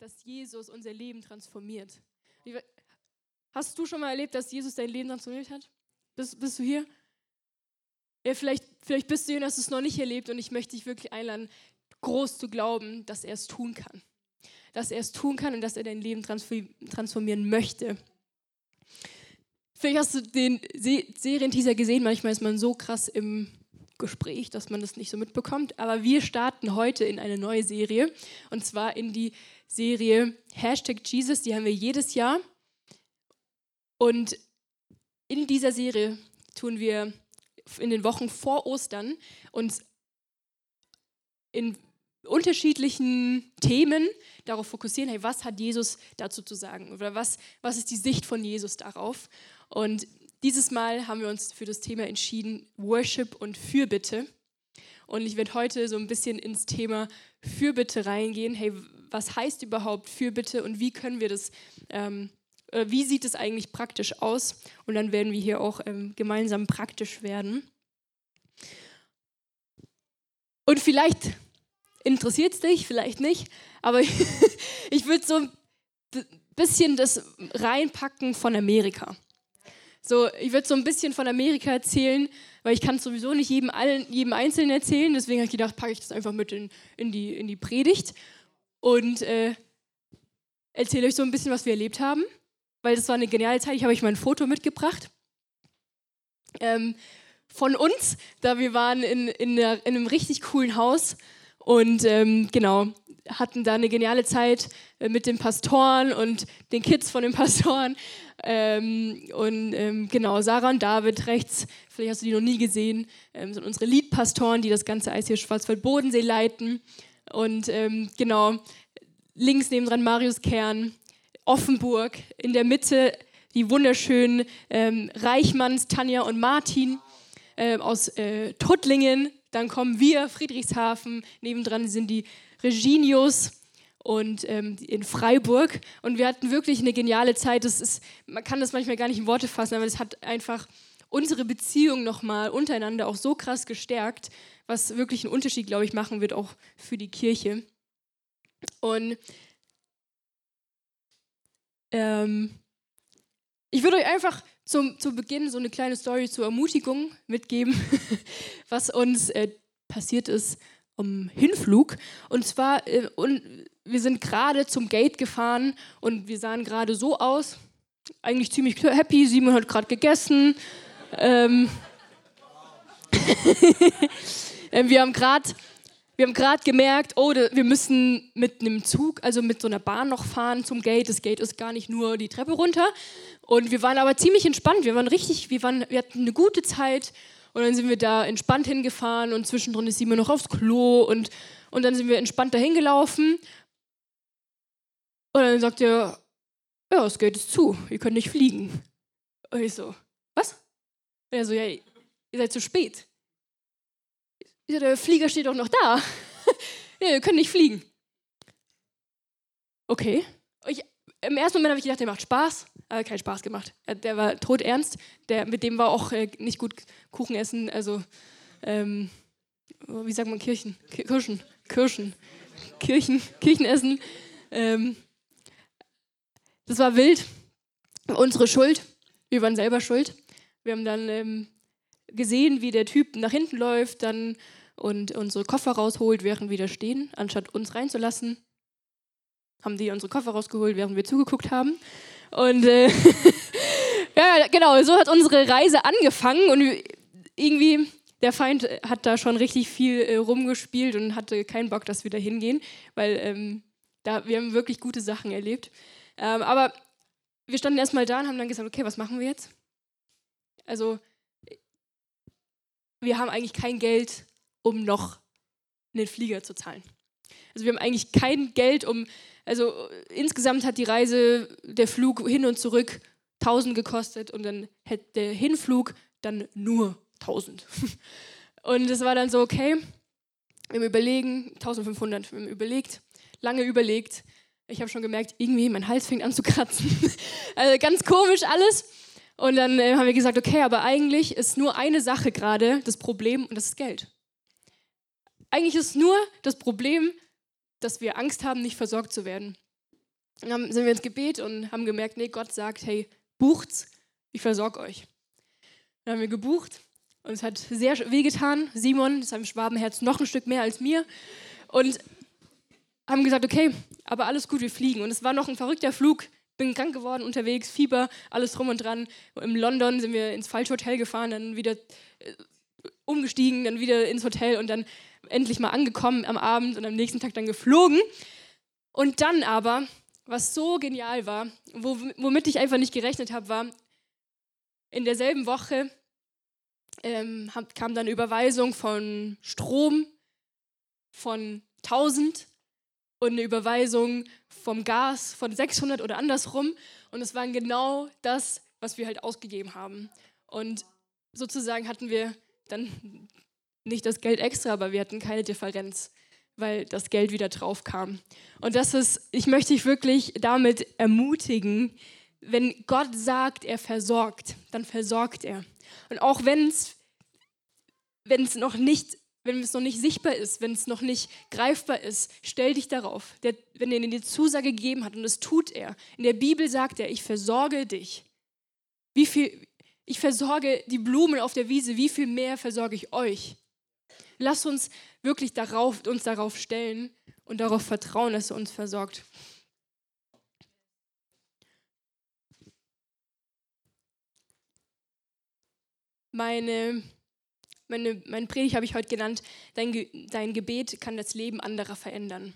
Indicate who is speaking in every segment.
Speaker 1: dass Jesus unser Leben transformiert. Hast du schon mal erlebt, dass Jesus dein Leben transformiert hat? Bist, bist du hier? Ja, vielleicht, vielleicht bist du hier und hast es noch nicht erlebt und ich möchte dich wirklich einladen, groß zu glauben, dass er es tun kann. Dass er es tun kann und dass er dein Leben transformieren möchte. Vielleicht hast du den Serienteaser gesehen, manchmal ist man so krass im Gespräch, dass man das nicht so mitbekommt. Aber wir starten heute in eine neue Serie und zwar in die Serie Hashtag Jesus, die haben wir jedes Jahr. Und in dieser Serie tun wir in den Wochen vor Ostern uns in unterschiedlichen Themen darauf fokussieren, hey, was hat Jesus dazu zu sagen oder was, was ist die Sicht von Jesus darauf. Und dieses Mal haben wir uns für das Thema entschieden, Worship und Fürbitte. Und ich werde heute so ein bisschen ins Thema Fürbitte reingehen. Hey, was heißt überhaupt Fürbitte und wie können wir das, ähm, wie sieht es eigentlich praktisch aus? Und dann werden wir hier auch ähm, gemeinsam praktisch werden. Und vielleicht interessiert es dich, vielleicht nicht, aber ich würde so ein bisschen das reinpacken von Amerika. So, ich würde so ein bisschen von Amerika erzählen, weil ich kann es sowieso nicht jedem, allen, jedem Einzelnen erzählen. Deswegen habe ich gedacht, packe ich das einfach mit in, in, die, in die Predigt und äh, erzähle euch so ein bisschen, was wir erlebt haben, weil das war eine geniale Zeit. Ich habe euch mal ein Foto mitgebracht ähm, von uns, da wir waren in, in, einer, in einem richtig coolen Haus und ähm, genau, hatten da eine geniale Zeit äh, mit den Pastoren und den Kids von den Pastoren. Ähm, und ähm, genau, Sarah und David rechts, vielleicht hast du die noch nie gesehen, ähm, sind unsere Liedpastoren, die das ganze Eis hier Schwarzwald-Bodensee leiten. Und ähm, genau, links nebendran Marius Kern, Offenburg, in der Mitte die wunderschönen ähm, Reichmanns, Tanja und Martin äh, aus äh, Tuttlingen. Dann kommen wir, Friedrichshafen, nebendran sind die Reginius und ähm, in Freiburg. Und wir hatten wirklich eine geniale Zeit. Das ist, man kann das manchmal gar nicht in Worte fassen, aber es hat einfach unsere Beziehung nochmal untereinander auch so krass gestärkt, was wirklich einen Unterschied, glaube ich, machen wird, auch für die Kirche. Und ähm, ich würde euch einfach zum, zu Beginn so eine kleine Story zur Ermutigung mitgeben, was uns äh, passiert ist um Hinflug. Und zwar, äh, und wir sind gerade zum Gate gefahren und wir sahen gerade so aus, eigentlich ziemlich happy. Simon hat gerade gegessen. Ähm wir haben gerade wir haben gerade gemerkt, oh, wir müssen mit einem Zug, also mit so einer Bahn noch fahren zum Gate. Das Gate ist gar nicht nur die Treppe runter. Und wir waren aber ziemlich entspannt. Wir waren richtig, wir, waren, wir hatten eine gute Zeit. Und dann sind wir da entspannt hingefahren und zwischendrin ist Simon noch aufs Klo und, und dann sind wir entspannt dahin gelaufen. Und dann sagt er, ja, das Gate ist zu, ihr könnt nicht fliegen. Und ich so, was? Und er so, ja, ihr seid zu spät. Der Flieger steht doch noch da. ja, ihr könnt nicht fliegen. Okay. Ich, Im ersten Moment habe ich gedacht, der macht Spaß. Aber keinen Spaß gemacht. Der war todernst. Der, mit dem war auch äh, nicht gut Kuchen essen. Also, ähm, wie sagt man Kirchen? Kirschen. Kirschen. Kirchen. Kirchen essen. Ähm, das war wild. Unsere Schuld. Wir waren selber schuld. Wir haben dann ähm, gesehen, wie der Typ nach hinten läuft dann und unsere Koffer rausholt, während wir da stehen, anstatt uns reinzulassen. Haben die unsere Koffer rausgeholt, während wir zugeguckt haben. Und äh, ja, genau, so hat unsere Reise angefangen und irgendwie der Feind hat da schon richtig viel äh, rumgespielt und hatte keinen Bock, dass wir da hingehen, weil ähm, da, wir haben wirklich gute Sachen erlebt. Ähm, aber wir standen erstmal da und haben dann gesagt, okay, was machen wir jetzt? Also, wir haben eigentlich kein Geld, um noch einen Flieger zu zahlen. Also wir haben eigentlich kein Geld, um, also insgesamt hat die Reise, der Flug hin und zurück 1000 gekostet und dann hätte der Hinflug dann nur 1000. Und es war dann so, okay, wir überlegen, 1500, wir haben überlegt, lange überlegt, ich habe schon gemerkt, irgendwie mein Hals fängt an zu kratzen. also ganz komisch alles. Und dann äh, haben wir gesagt, okay, aber eigentlich ist nur eine Sache gerade das Problem und das ist Geld. Eigentlich ist nur das Problem, dass wir Angst haben, nicht versorgt zu werden. Dann sind wir ins Gebet und haben gemerkt, nee, Gott sagt, hey, bucht's, ich versorge euch. Dann haben wir gebucht und es hat sehr wehgetan. Simon, seinem Schwabenherz, noch ein Stück mehr als mir. Und haben gesagt, okay, aber alles gut, wir fliegen. Und es war noch ein verrückter Flug. Bin krank geworden unterwegs, Fieber, alles drum und dran. In London sind wir ins falsche Hotel gefahren, dann wieder äh, umgestiegen, dann wieder ins Hotel und dann endlich mal angekommen am Abend und am nächsten Tag dann geflogen. Und dann aber, was so genial war, womit ich einfach nicht gerechnet habe, war, in derselben Woche ähm, kam dann Überweisung von Strom von 1000 und eine Überweisung vom Gas von 600 oder andersrum. Und es waren genau das, was wir halt ausgegeben haben. Und sozusagen hatten wir dann nicht das Geld extra, aber wir hatten keine Differenz, weil das Geld wieder drauf kam. Und das ist, ich möchte dich wirklich damit ermutigen, wenn Gott sagt, er versorgt, dann versorgt er. Und auch wenn es wenn es noch nicht wenn es noch nicht sichtbar ist, wenn es noch nicht greifbar ist, stell dich darauf. Der, wenn er dir die Zusage gegeben hat, und das tut er. In der Bibel sagt er, ich versorge dich. Wie viel, ich versorge die Blumen auf der Wiese, wie viel mehr versorge ich euch? Lass uns wirklich darauf, uns darauf stellen und darauf vertrauen, dass er uns versorgt. Meine meine, mein Predigt habe ich heute genannt, dein, dein Gebet kann das Leben anderer verändern.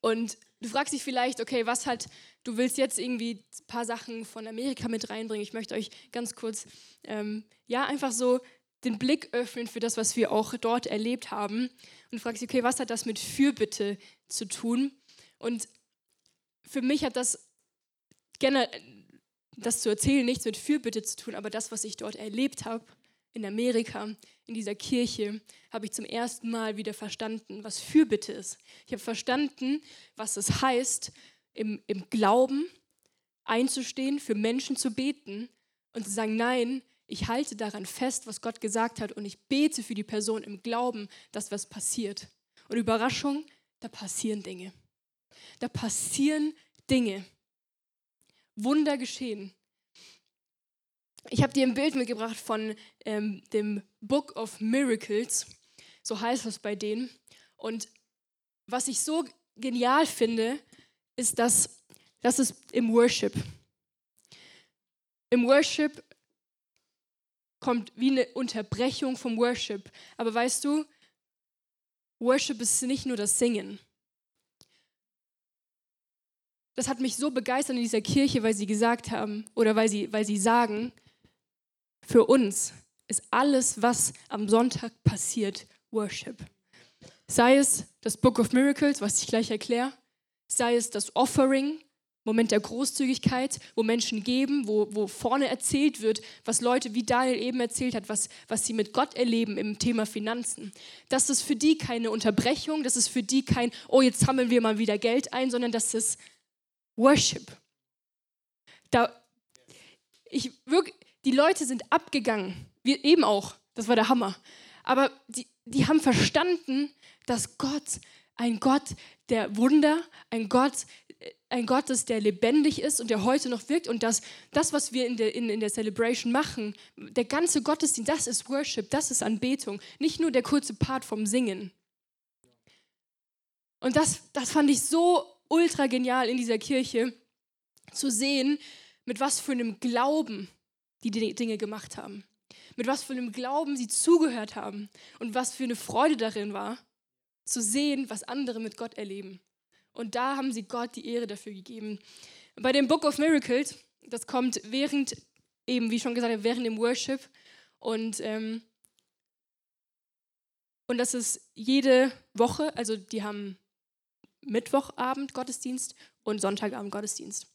Speaker 1: Und du fragst dich vielleicht, okay, was hat, du willst jetzt irgendwie ein paar Sachen von Amerika mit reinbringen. Ich möchte euch ganz kurz, ähm, ja, einfach so den Blick öffnen für das, was wir auch dort erlebt haben. Und fragst okay, was hat das mit Fürbitte zu tun? Und für mich hat das generell, das zu erzählen, nichts mit Fürbitte zu tun, aber das, was ich dort erlebt habe, in Amerika, in dieser Kirche, habe ich zum ersten Mal wieder verstanden, was Fürbitte ist. Ich habe verstanden, was es heißt, im, im Glauben einzustehen, für Menschen zu beten und zu sagen, nein, ich halte daran fest, was Gott gesagt hat und ich bete für die Person im Glauben, dass was passiert. Und Überraschung, da passieren Dinge. Da passieren Dinge. Wunder geschehen. Ich habe dir ein Bild mitgebracht von ähm, dem Book of Miracles, so heißt es bei denen. Und was ich so genial finde, ist, dass das ist im Worship. Im Worship kommt wie eine Unterbrechung vom Worship. Aber weißt du, Worship ist nicht nur das Singen. Das hat mich so begeistert in dieser Kirche, weil sie gesagt haben oder weil sie, weil sie sagen, für uns ist alles, was am Sonntag passiert, Worship. Sei es das Book of Miracles, was ich gleich erkläre, sei es das Offering, Moment der Großzügigkeit, wo Menschen geben, wo, wo vorne erzählt wird, was Leute wie Daniel eben erzählt hat, was, was sie mit Gott erleben im Thema Finanzen. Das ist für die keine Unterbrechung, das ist für die kein, oh, jetzt sammeln wir mal wieder Geld ein, sondern das ist Worship. Da, ich wirklich, die Leute sind abgegangen. Wir eben auch. Das war der Hammer. Aber die, die haben verstanden, dass Gott ein Gott der Wunder, ein Gott, ein Gott ist, der lebendig ist und der heute noch wirkt und dass das, was wir in der, in, in der Celebration machen, der ganze Gottesdienst, das ist Worship, das ist Anbetung, nicht nur der kurze Part vom Singen. Und das, das fand ich so ultra genial in dieser Kirche, zu sehen, mit was für einem Glauben die Dinge gemacht haben. Mit was für einem Glauben sie zugehört haben und was für eine Freude darin war, zu sehen, was andere mit Gott erleben. Und da haben sie Gott die Ehre dafür gegeben. Bei dem Book of Miracles, das kommt während, eben wie schon gesagt, während dem Worship. Und, ähm, und das ist jede Woche, also die haben Mittwochabend Gottesdienst und Sonntagabend Gottesdienst.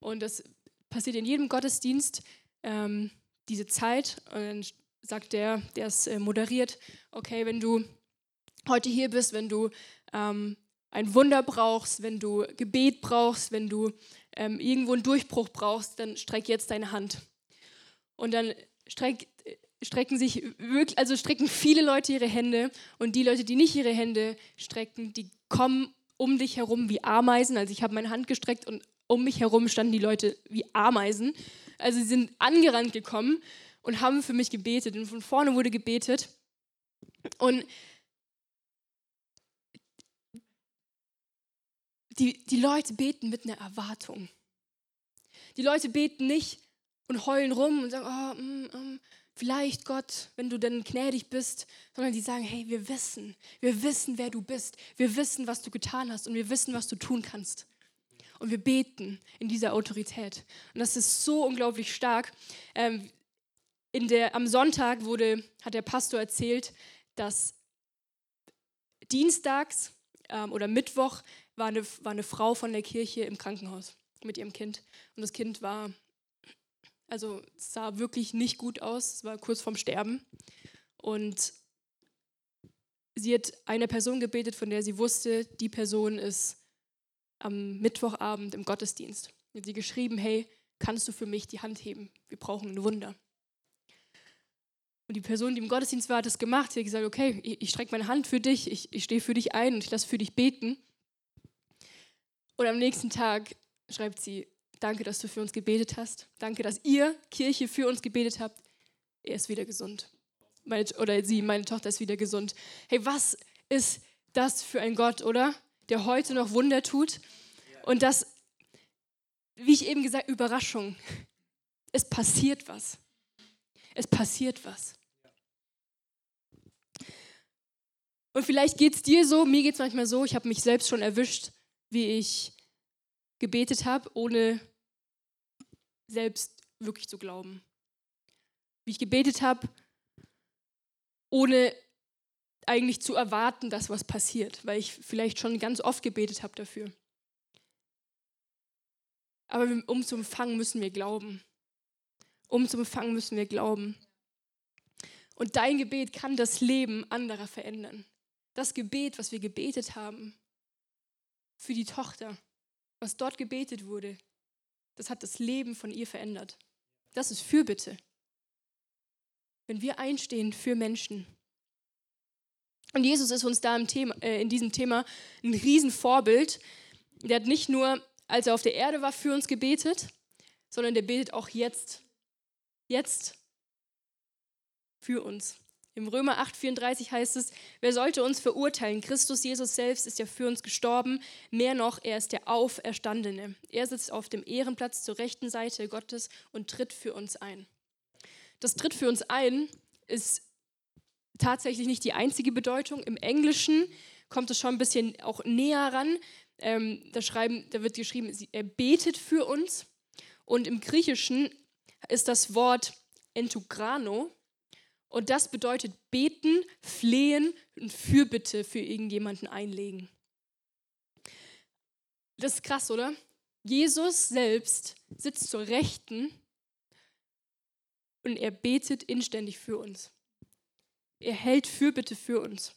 Speaker 1: Und das passiert in jedem Gottesdienst ähm, diese Zeit. Und dann sagt der, der es äh, moderiert, okay, wenn du heute hier bist, wenn du ähm, ein Wunder brauchst, wenn du Gebet brauchst, wenn du ähm, irgendwo einen Durchbruch brauchst, dann streck jetzt deine Hand. Und dann streck, strecken sich wirklich, also strecken viele Leute ihre Hände und die Leute, die nicht ihre Hände strecken, die kommen um dich herum wie Ameisen. Also ich habe meine Hand gestreckt und um mich herum standen die Leute wie Ameisen. Also sie sind angerannt gekommen und haben für mich gebetet. Und von vorne wurde gebetet. Und die, die Leute beten mit einer Erwartung. Die Leute beten nicht und heulen rum und sagen, oh, mm, mm, vielleicht Gott, wenn du dann gnädig bist, sondern die sagen, hey, wir wissen, wir wissen, wer du bist, wir wissen, was du getan hast und wir wissen, was du tun kannst. Und wir beten in dieser Autorität. Und das ist so unglaublich stark. Ähm, in der, am Sonntag wurde, hat der Pastor erzählt, dass dienstags ähm, oder Mittwoch war eine, war eine Frau von der Kirche im Krankenhaus mit ihrem Kind. Und das Kind war, also sah wirklich nicht gut aus, es war kurz vorm Sterben. Und sie hat eine Person gebetet, von der sie wusste, die Person ist am Mittwochabend im Gottesdienst. Hat sie geschrieben, hey, kannst du für mich die Hand heben? Wir brauchen ein Wunder. Und die Person, die im Gottesdienst war, hat das gemacht. Sie hat gesagt, okay, ich, ich strecke meine Hand für dich, ich, ich stehe für dich ein und ich lasse für dich beten. Und am nächsten Tag schreibt sie, danke, dass du für uns gebetet hast. Danke, dass ihr, Kirche, für uns gebetet habt. Er ist wieder gesund. Meine, oder sie, meine Tochter ist wieder gesund. Hey, was ist das für ein Gott, oder? Der heute noch Wunder tut. Und das, wie ich eben gesagt, Überraschung. Es passiert was. Es passiert was. Und vielleicht geht es dir so, mir geht es manchmal so, ich habe mich selbst schon erwischt, wie ich gebetet habe, ohne selbst wirklich zu glauben. Wie ich gebetet habe, ohne eigentlich zu erwarten, dass was passiert, weil ich vielleicht schon ganz oft gebetet habe dafür. Aber um zu empfangen müssen wir glauben. Um zu empfangen müssen wir glauben. Und dein Gebet kann das Leben anderer verändern. Das Gebet, was wir gebetet haben für die Tochter, was dort gebetet wurde, das hat das Leben von ihr verändert. Das ist Fürbitte. Wenn wir einstehen für Menschen. Und Jesus ist uns da im Thema, äh, in diesem Thema ein Riesenvorbild. Der hat nicht nur, als er auf der Erde war, für uns gebetet, sondern der betet auch jetzt. Jetzt für uns. Im Römer 8,34 heißt es, wer sollte uns verurteilen? Christus Jesus selbst ist ja für uns gestorben. Mehr noch, er ist der Auferstandene. Er sitzt auf dem Ehrenplatz zur rechten Seite Gottes und tritt für uns ein. Das tritt für uns ein ist tatsächlich nicht die einzige Bedeutung. Im Englischen kommt es schon ein bisschen auch näher ran. Ähm, da, schreiben, da wird geschrieben, er betet für uns. Und im Griechischen ist das Wort entograno und das bedeutet beten, flehen und Fürbitte für irgendjemanden einlegen. Das ist krass, oder? Jesus selbst sitzt zur Rechten und er betet inständig für uns. Er hält Fürbitte für uns.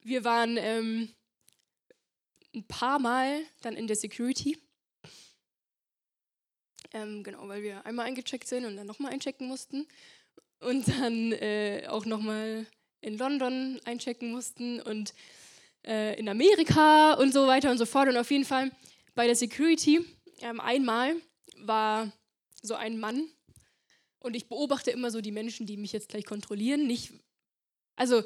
Speaker 1: Wir waren ähm, ein paar Mal dann in der Security ähm, genau, weil wir einmal eingecheckt sind und dann nochmal einchecken mussten. Und dann äh, auch nochmal in London einchecken mussten und äh, in Amerika und so weiter und so fort. Und auf jeden Fall bei der Security ähm, einmal war so ein Mann und ich beobachte immer so die Menschen, die mich jetzt gleich kontrollieren. Nicht, also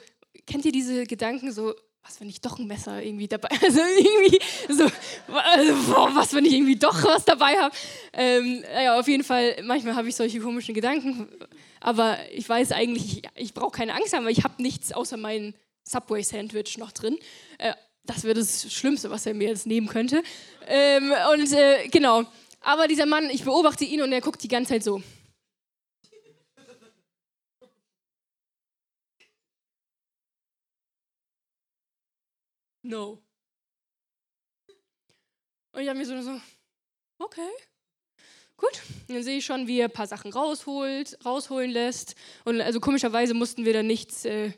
Speaker 1: kennt ihr diese Gedanken so, was, wenn ich doch ein Messer irgendwie dabei habe? Also irgendwie so, also, boah, was, wenn ich irgendwie doch was dabei habe? Ähm, ja, auf jeden Fall, manchmal habe ich solche komischen Gedanken, aber ich weiß eigentlich, ich, ich brauche keine Angst haben, weil ich habe nichts außer mein Subway-Sandwich noch drin. Äh, das wäre das Schlimmste, was er mir jetzt nehmen könnte. Ähm, und äh, genau, aber dieser Mann, ich beobachte ihn und er guckt die ganze Zeit so. No. Und ich habe mir so, so, okay, gut. Und dann sehe ich schon, wie er ein paar Sachen rausholt, rausholen lässt. Und also komischerweise mussten wir da nichts äh,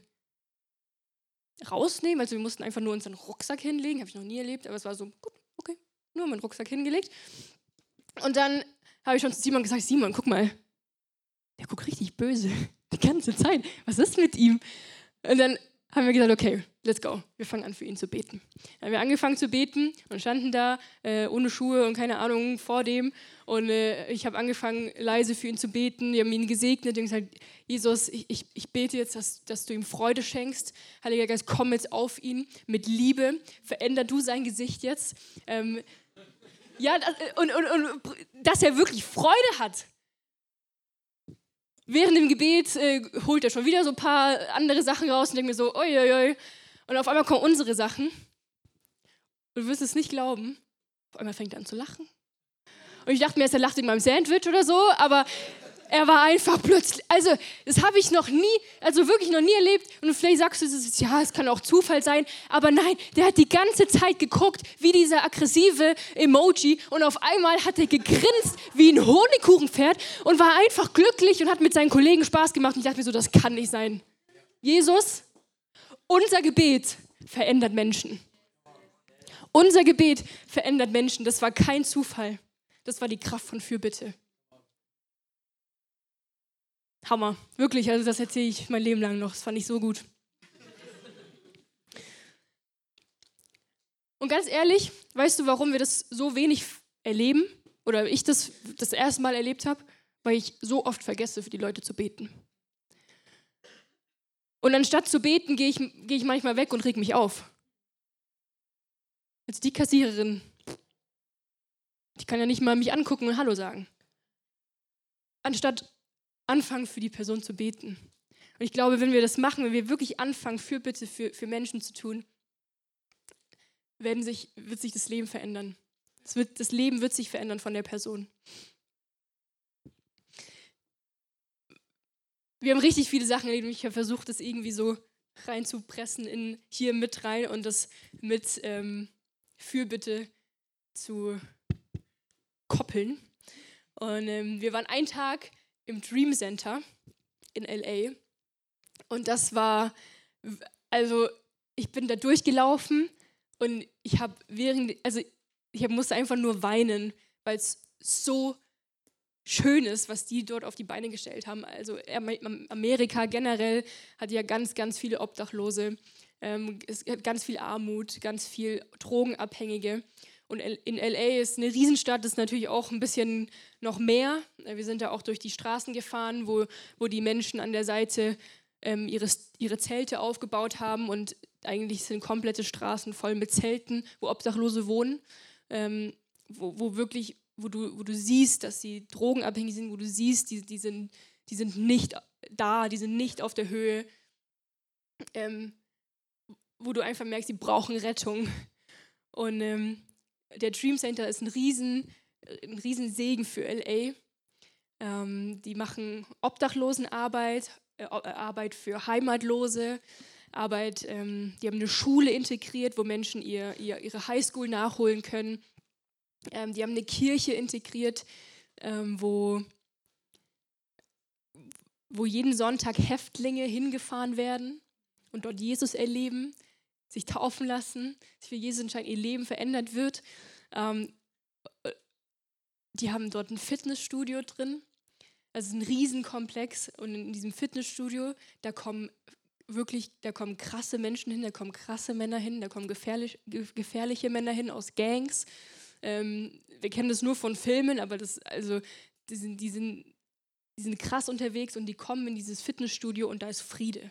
Speaker 1: rausnehmen. Also wir mussten einfach nur unseren Rucksack hinlegen. Habe ich noch nie erlebt, aber es war so, gut, okay, nur meinen Rucksack hingelegt. Und dann habe ich schon zu Simon gesagt, Simon, guck mal, der guckt richtig böse die ganze Zeit. Was ist mit ihm? Und dann haben wir gesagt, okay, let's go. Wir fangen an, für ihn zu beten. Dann haben wir angefangen zu beten und standen da äh, ohne Schuhe und keine Ahnung vor dem. Und äh, ich habe angefangen, leise für ihn zu beten. Wir haben ihn gesegnet und gesagt, Jesus, ich, ich, ich bete jetzt, dass, dass du ihm Freude schenkst. Heiliger Geist, komm jetzt auf ihn mit Liebe. Veränder du sein Gesicht jetzt. Ähm, ja, und, und, und dass er wirklich Freude hat. Während dem Gebet äh, holt er schon wieder so ein paar andere Sachen raus und denkt mir so, oi, oi, oi. Und auf einmal kommen unsere Sachen. Und du wirst es nicht glauben. Auf einmal fängt er an zu lachen. Und ich dachte mir, er lacht in meinem Sandwich oder so, aber er war einfach plötzlich, also das habe ich noch nie, also wirklich noch nie erlebt. Und vielleicht sagst du, ja, es kann auch Zufall sein, aber nein, der hat die ganze Zeit geguckt, wie dieser aggressive Emoji und auf einmal hat er gegrinst wie ein Honigkuchenpferd und war einfach glücklich und hat mit seinen Kollegen Spaß gemacht. Und ich dachte mir so, das kann nicht sein. Jesus, unser Gebet verändert Menschen. Unser Gebet verändert Menschen. Das war kein Zufall. Das war die Kraft von Fürbitte. Hammer. Wirklich, also das erzähle ich mein Leben lang noch. Das fand ich so gut. Und ganz ehrlich, weißt du, warum wir das so wenig erleben? Oder ich das das erste Mal erlebt habe? Weil ich so oft vergesse, für die Leute zu beten. Und anstatt zu beten, gehe ich, geh ich manchmal weg und reg mich auf. Als die Kassiererin, die kann ja nicht mal mich angucken und Hallo sagen. Anstatt anfangen, für die Person zu beten. Und ich glaube, wenn wir das machen, wenn wir wirklich anfangen, Fürbitte für, für Menschen zu tun, werden sich, wird sich das Leben verändern. Das, wird, das Leben wird sich verändern von der Person. Wir haben richtig viele Sachen erlebt und ich habe versucht, das irgendwie so reinzupressen in hier mit rein und das mit ähm, Fürbitte zu koppeln. Und ähm, wir waren einen Tag im Dream Center in LA. Und das war, also ich bin da durchgelaufen und ich habe während, also ich musste einfach nur weinen, weil es so schön ist, was die dort auf die Beine gestellt haben. Also Amerika generell hat ja ganz, ganz viele Obdachlose, ähm, es hat ganz viel Armut, ganz viel Drogenabhängige. Und in LA ist eine Riesenstadt, ist natürlich auch ein bisschen noch mehr. Wir sind da auch durch die Straßen gefahren, wo, wo die Menschen an der Seite ähm, ihre, ihre Zelte aufgebaut haben und eigentlich sind komplette Straßen voll mit Zelten, wo Obdachlose wohnen, ähm, wo, wo wirklich, wo du, wo du siehst, dass sie drogenabhängig sind, wo du siehst, die, die, sind, die sind nicht da, die sind nicht auf der Höhe, ähm, wo du einfach merkst, sie brauchen Rettung. Und ähm, der Dream Center ist ein riesen, ein riesen Segen für LA. Ähm, die machen Obdachlosenarbeit, äh, äh, Arbeit für Heimatlose, Arbeit, ähm, die haben eine Schule integriert, wo Menschen ihr, ihr, ihre Highschool nachholen können. Ähm, die haben eine Kirche integriert, ähm, wo, wo jeden Sonntag Häftlinge hingefahren werden und dort Jesus erleben sich taufen lassen, sich für Jesus entscheiden, ihr Leben verändert wird. Ähm, die haben dort ein Fitnessstudio drin. Also ein Riesenkomplex. Und in diesem Fitnessstudio, da kommen wirklich, da kommen krasse Menschen hin, da kommen krasse Männer hin, da kommen gefährlich, gefährliche Männer hin aus Gangs. Ähm, wir kennen das nur von Filmen, aber das, also, die sind, die, sind, die sind krass unterwegs und die kommen in dieses Fitnessstudio und da ist Friede.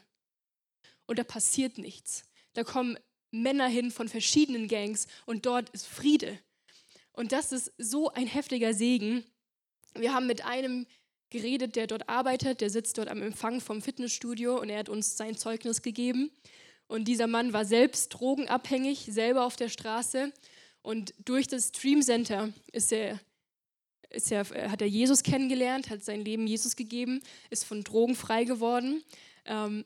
Speaker 1: Und da passiert nichts. Da kommen Männer hin von verschiedenen Gangs und dort ist Friede. Und das ist so ein heftiger Segen. Wir haben mit einem geredet, der dort arbeitet, der sitzt dort am Empfang vom Fitnessstudio und er hat uns sein Zeugnis gegeben. Und dieser Mann war selbst drogenabhängig, selber auf der Straße. Und durch das Stream Center ist er, ist er, hat er Jesus kennengelernt, hat sein Leben Jesus gegeben, ist von Drogen frei geworden. Ähm,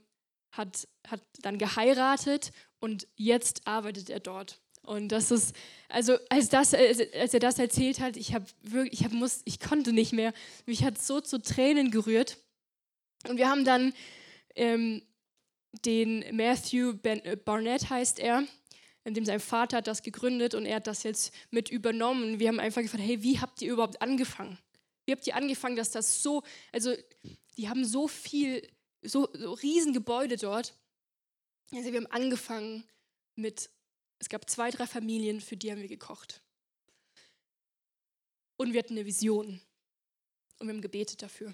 Speaker 1: hat, hat dann geheiratet und jetzt arbeitet er dort. Und das ist, also als, das, als er das erzählt hat, ich, hab wirklich, ich, hab muss, ich konnte nicht mehr. Mich hat so zu Tränen gerührt. Und wir haben dann ähm, den Matthew ben, äh, Barnett, heißt er, in dem sein Vater hat das gegründet und er hat das jetzt mit übernommen. Wir haben einfach gefragt, hey, wie habt ihr überhaupt angefangen? Wie habt ihr angefangen, dass das so, also die haben so viel so, so Riesengebäude dort. Also wir haben angefangen mit, es gab zwei, drei Familien, für die haben wir gekocht. Und wir hatten eine Vision. Und wir haben gebetet dafür.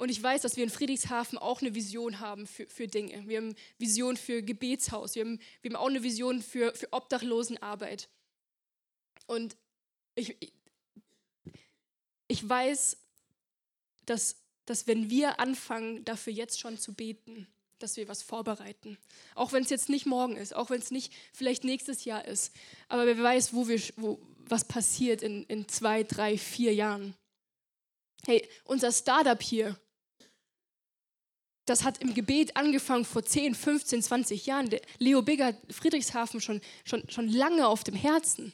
Speaker 1: Und ich weiß, dass wir in Friedrichshafen auch eine Vision haben für, für Dinge. Wir haben Vision für Gebetshaus. Wir haben, wir haben auch eine Vision für, für Obdachlosenarbeit. Und ich, ich weiß, dass, dass wenn wir anfangen, dafür jetzt schon zu beten, dass wir was vorbereiten. Auch wenn es jetzt nicht morgen ist, auch wenn es nicht vielleicht nächstes Jahr ist. Aber wer weiß, wo wir, wo, was passiert in, in zwei, drei, vier Jahren. Hey, unser Startup hier, das hat im Gebet angefangen vor 10, 15, 20 Jahren. Leo Bigger Friedrichshafen schon, schon, schon lange auf dem Herzen.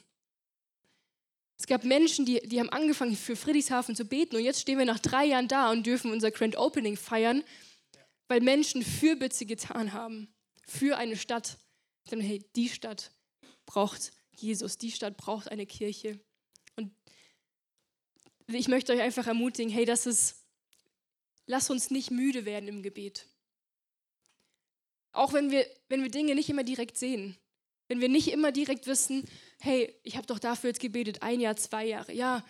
Speaker 1: Es gab Menschen, die, die haben angefangen für Friedrichshafen zu beten und jetzt stehen wir nach drei Jahren da und dürfen unser Grand Opening feiern, weil Menschen Fürbitte getan haben für eine Stadt. Sagen, hey, die Stadt braucht Jesus, die Stadt braucht eine Kirche. Und ich möchte euch einfach ermutigen, hey, das ist, lass uns nicht müde werden im Gebet. Auch wenn wir, wenn wir Dinge nicht immer direkt sehen. Wenn wir nicht immer direkt wissen, hey, ich habe doch dafür jetzt gebetet, ein Jahr, zwei Jahre. Ja,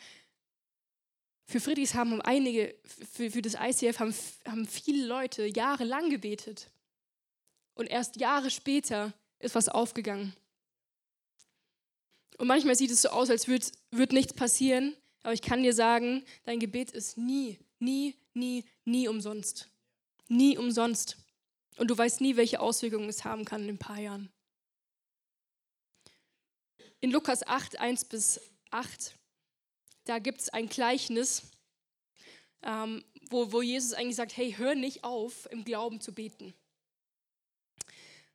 Speaker 1: für Friedrichshafen haben einige, für, für das ICF haben, haben viele Leute jahrelang gebetet. Und erst Jahre später ist was aufgegangen. Und manchmal sieht es so aus, als würde würd nichts passieren. Aber ich kann dir sagen, dein Gebet ist nie, nie, nie, nie umsonst. Nie umsonst. Und du weißt nie, welche Auswirkungen es haben kann in ein paar Jahren. In Lukas 8, 1 bis 8, da gibt es ein Gleichnis, ähm, wo, wo Jesus eigentlich sagt, hey, hör nicht auf, im Glauben zu beten.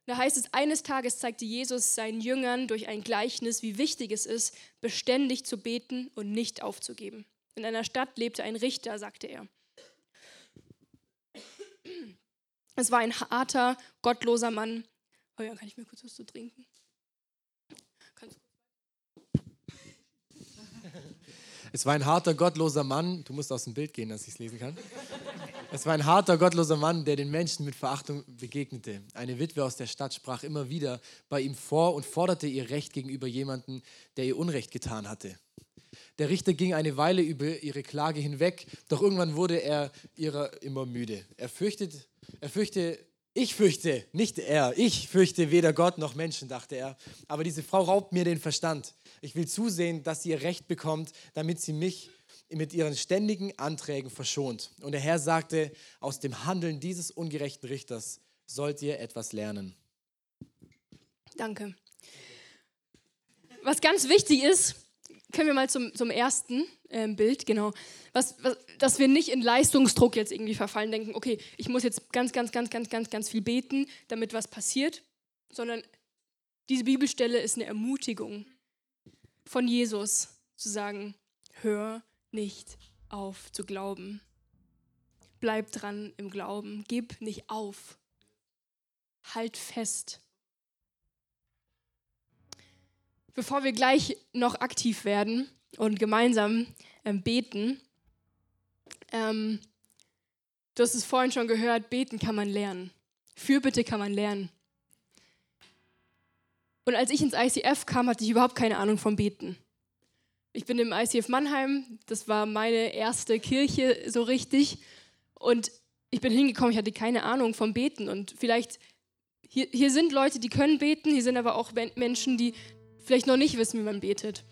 Speaker 1: Da heißt es, eines Tages zeigte Jesus seinen Jüngern durch ein Gleichnis, wie wichtig es ist, beständig zu beten und nicht aufzugeben. In einer Stadt lebte ein Richter, sagte er. Es war ein harter, gottloser Mann. Oh ja, kann ich mir kurz was zu trinken?
Speaker 2: Es war ein harter, gottloser Mann. Du musst aus dem Bild gehen, dass ich es lesen kann. Es war ein harter, gottloser Mann, der den Menschen mit Verachtung begegnete. Eine Witwe aus der Stadt sprach immer wieder bei ihm vor und forderte ihr Recht gegenüber jemandem, der ihr Unrecht getan hatte. Der Richter ging eine Weile über ihre Klage hinweg, doch irgendwann wurde er ihrer immer müde. Er fürchtet, er fürchte, ich fürchte, nicht er, ich fürchte weder Gott noch Menschen, dachte er. Aber diese Frau raubt mir den Verstand. Ich will zusehen, dass sie ihr Recht bekommt, damit sie mich mit ihren ständigen Anträgen verschont. Und der Herr sagte, aus dem Handeln dieses ungerechten Richters sollt ihr etwas lernen.
Speaker 1: Danke. Was ganz wichtig ist, können wir mal zum, zum ersten äh, Bild, genau, was, was, dass wir nicht in Leistungsdruck jetzt irgendwie verfallen, denken, okay, ich muss jetzt ganz, ganz, ganz, ganz, ganz, ganz viel beten, damit was passiert, sondern diese Bibelstelle ist eine Ermutigung von Jesus zu sagen, hör nicht auf zu glauben. Bleib dran im Glauben, gib nicht auf. Halt fest. Bevor wir gleich noch aktiv werden und gemeinsam ähm, beten, ähm, du hast es vorhin schon gehört, beten kann man lernen. Fürbitte kann man lernen. Und als ich ins ICF kam, hatte ich überhaupt keine Ahnung vom Beten. Ich bin im ICF Mannheim, das war meine erste Kirche so richtig. Und ich bin hingekommen, ich hatte keine Ahnung vom Beten. Und vielleicht, hier, hier sind Leute, die können beten, hier sind aber auch Menschen, die vielleicht noch nicht wissen, wie man betet.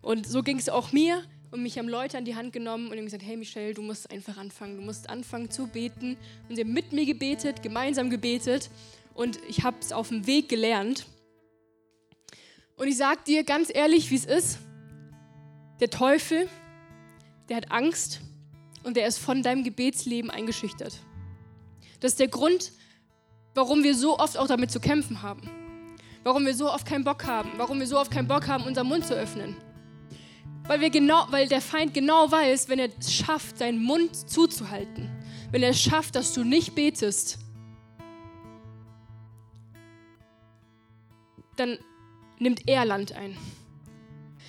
Speaker 1: Und so ging es auch mir und mich haben Leute an die Hand genommen und haben gesagt, hey Michelle, du musst einfach anfangen, du musst anfangen zu beten. Und sie haben mit mir gebetet, gemeinsam gebetet und ich habe es auf dem Weg gelernt. Und ich sage dir ganz ehrlich, wie es ist. Der Teufel, der hat Angst und der ist von deinem Gebetsleben eingeschüchtert. Das ist der Grund, warum wir so oft auch damit zu kämpfen haben. Warum wir so oft keinen Bock haben. Warum wir so oft keinen Bock haben, unseren Mund zu öffnen. Weil, wir genau, weil der Feind genau weiß, wenn er es schafft, seinen Mund zuzuhalten, wenn er es schafft, dass du nicht betest, dann nimmt er Land ein.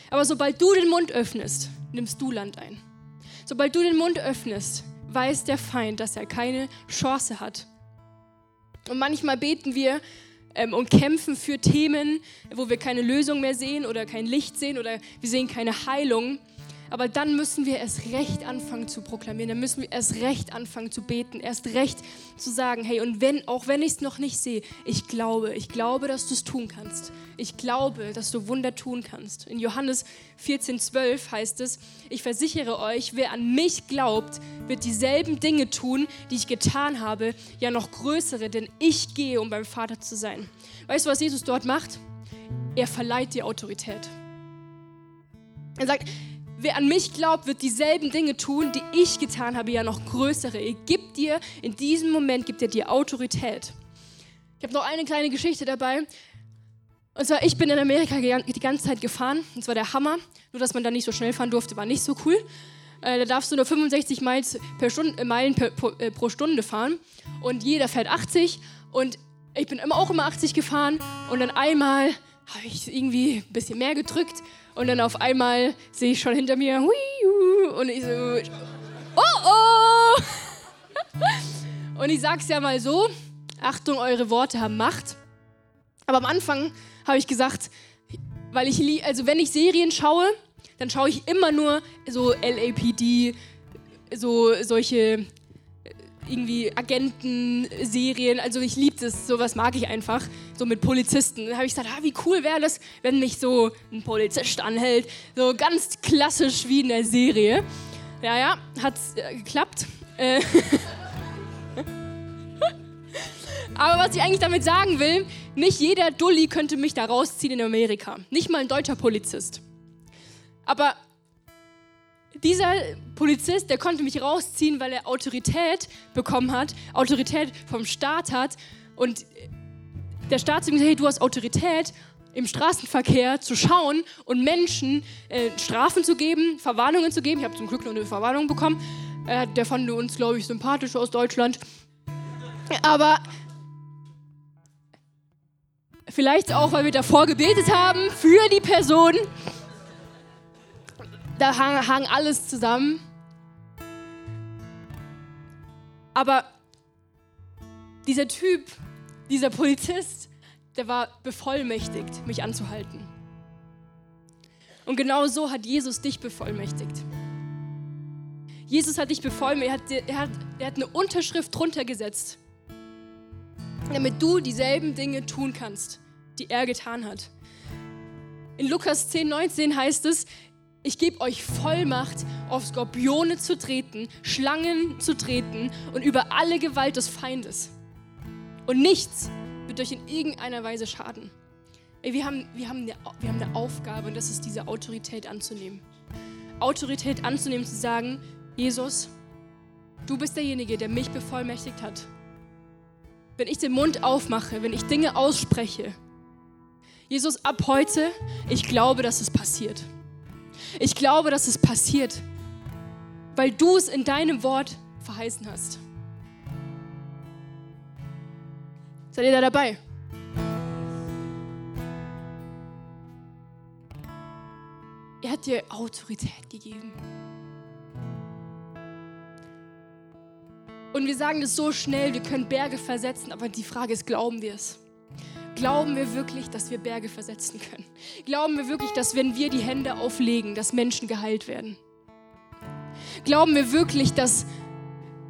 Speaker 1: Aber sobald du den Mund öffnest, nimmst du Land ein. Sobald du den Mund öffnest, weiß der Feind, dass er keine Chance hat. Und manchmal beten wir ähm, und kämpfen für Themen, wo wir keine Lösung mehr sehen oder kein Licht sehen oder wir sehen keine Heilung. Aber dann müssen wir erst recht anfangen zu proklamieren, dann müssen wir erst recht anfangen zu beten, erst recht zu sagen, hey, und wenn, auch wenn ich es noch nicht sehe, ich glaube, ich glaube, dass du es tun kannst. Ich glaube, dass du Wunder tun kannst. In Johannes 14,12 heißt es, ich versichere euch, wer an mich glaubt, wird dieselben Dinge tun, die ich getan habe, ja noch größere, denn ich gehe, um beim Vater zu sein. Weißt du, was Jesus dort macht? Er verleiht dir Autorität. Er sagt, Wer an mich glaubt, wird dieselben Dinge tun, die ich getan habe, ja noch größere. Er gibt dir in diesem Moment gibt er dir Autorität. Ich habe noch eine kleine Geschichte dabei. Und zwar, ich bin in Amerika die ganze Zeit gefahren. Und zwar der Hammer. Nur, dass man da nicht so schnell fahren durfte, war nicht so cool. Äh, da darfst du nur 65 Meilen, per Stunde, äh, Meilen per, äh, pro Stunde fahren. Und jeder fährt 80. Und ich bin immer auch immer 80 gefahren. Und dann einmal habe ich irgendwie ein bisschen mehr gedrückt und dann auf einmal sehe ich schon hinter mir, und ich so, oh oh! Und ich sag's ja mal so, Achtung, eure Worte haben Macht. Aber am Anfang habe ich gesagt, weil ich, also wenn ich Serien schaue, dann schaue ich immer nur so LAPD, so solche irgendwie Agentenserien. Also ich liebe das, sowas mag ich einfach, so mit Polizisten. Da habe ich gesagt, ah, wie cool wäre das, wenn mich so ein Polizist anhält. So ganz klassisch wie in der Serie. Ja, ja, hat äh, geklappt. Äh Aber was ich eigentlich damit sagen will, nicht jeder Dulli könnte mich da rausziehen in Amerika. Nicht mal ein deutscher Polizist. Aber dieser Polizist, der konnte mich rausziehen, weil er Autorität bekommen hat, Autorität vom Staat hat. Und der Staat sagt, hey, du hast Autorität im Straßenverkehr zu schauen und Menschen äh, Strafen zu geben, Verwarnungen zu geben. Ich habe zum Glück nur eine Verwarnung bekommen. Äh, der fand uns, glaube ich, sympathisch aus Deutschland. Aber vielleicht auch, weil wir davor gebetet haben für die Person da hang, hang alles zusammen. Aber dieser Typ, dieser Polizist, der war bevollmächtigt, mich anzuhalten. Und genau so hat Jesus dich bevollmächtigt. Jesus hat dich bevollmächtigt, er hat, er hat, er hat eine Unterschrift drunter gesetzt, damit du dieselben Dinge tun kannst, die er getan hat. In Lukas 10, 19 heißt es, ich gebe euch Vollmacht, auf Skorpione zu treten, Schlangen zu treten und über alle Gewalt des Feindes. Und nichts wird euch in irgendeiner Weise schaden. Ey, wir, haben, wir, haben eine, wir haben eine Aufgabe und das ist diese Autorität anzunehmen. Autorität anzunehmen, zu sagen, Jesus, du bist derjenige, der mich bevollmächtigt hat. Wenn ich den Mund aufmache, wenn ich Dinge ausspreche, Jesus, ab heute, ich glaube, dass es passiert. Ich glaube, dass es passiert, weil du es in deinem Wort verheißen hast. Seid ihr da dabei? Er hat dir Autorität gegeben. Und wir sagen das so schnell, wir können Berge versetzen, aber die Frage ist, glauben wir es? Glauben wir wirklich, dass wir Berge versetzen können? Glauben wir wirklich, dass wenn wir die Hände auflegen, dass Menschen geheilt werden? Glauben wir wirklich, dass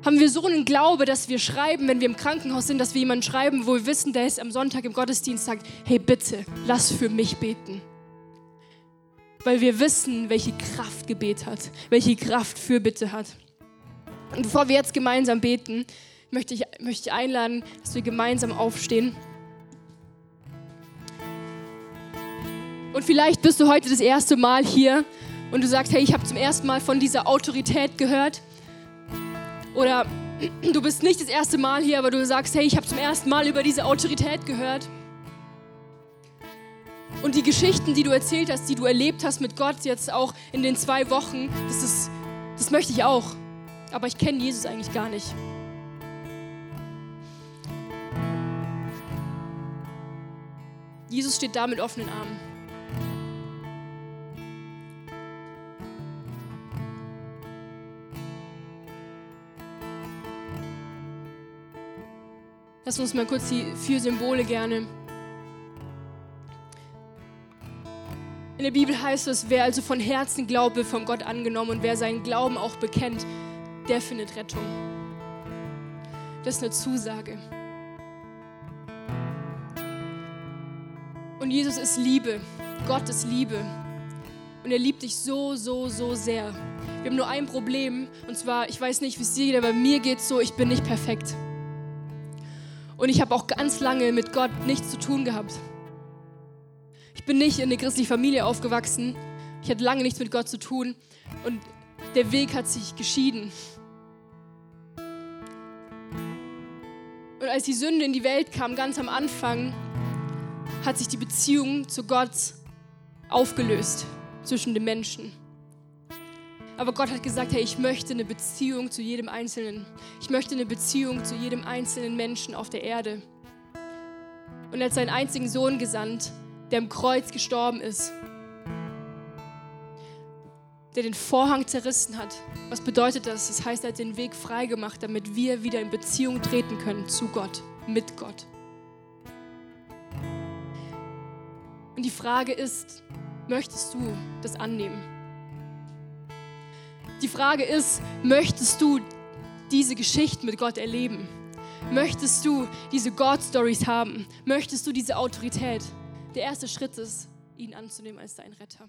Speaker 1: haben wir so einen Glaube, dass wir schreiben, wenn wir im Krankenhaus sind, dass wir jemanden schreiben, wo wir wissen, der ist am Sonntag im Gottesdienst, sagt, hey bitte, lass für mich beten. Weil wir wissen, welche Kraft Gebet hat, welche Kraft Fürbitte hat. Und bevor wir jetzt gemeinsam beten, möchte ich, möchte ich einladen, dass wir gemeinsam aufstehen. Und vielleicht bist du heute das erste Mal hier und du sagst, hey, ich habe zum ersten Mal von dieser Autorität gehört. Oder du bist nicht das erste Mal hier, aber du sagst, hey, ich habe zum ersten Mal über diese Autorität gehört. Und die Geschichten, die du erzählt hast, die du erlebt hast mit Gott jetzt auch in den zwei Wochen, das, ist, das möchte ich auch. Aber ich kenne Jesus eigentlich gar nicht. Jesus steht da mit offenen Armen. Lass uns mal kurz die vier Symbole gerne. In der Bibel heißt es, wer also von Herzen glaubt, wird von Gott angenommen und wer seinen Glauben auch bekennt, der findet Rettung. Das ist eine Zusage. Und Jesus ist Liebe. Gott ist Liebe. Und er liebt dich so, so, so sehr. Wir haben nur ein Problem. Und zwar, ich weiß nicht, wie es dir geht, aber mir geht es so, ich bin nicht perfekt. Und ich habe auch ganz lange mit Gott nichts zu tun gehabt. Ich bin nicht in eine christliche Familie aufgewachsen. Ich hatte lange nichts mit Gott zu tun. Und der Weg hat sich geschieden. Und als die Sünde in die Welt kam, ganz am Anfang, hat sich die Beziehung zu Gott aufgelöst zwischen den Menschen. Aber Gott hat gesagt, hey, ich möchte eine Beziehung zu jedem Einzelnen. Ich möchte eine Beziehung zu jedem einzelnen Menschen auf der Erde. Und er hat seinen einzigen Sohn gesandt, der am Kreuz gestorben ist. Der den Vorhang zerrissen hat. Was bedeutet das? Das heißt, er hat den Weg freigemacht, damit wir wieder in Beziehung treten können zu Gott, mit Gott. Und die Frage ist, möchtest du das annehmen? Die Frage ist, möchtest du diese Geschichte mit Gott erleben? Möchtest du diese God-Stories haben? Möchtest du diese Autorität? Der erste Schritt ist, ihn anzunehmen als dein Retter.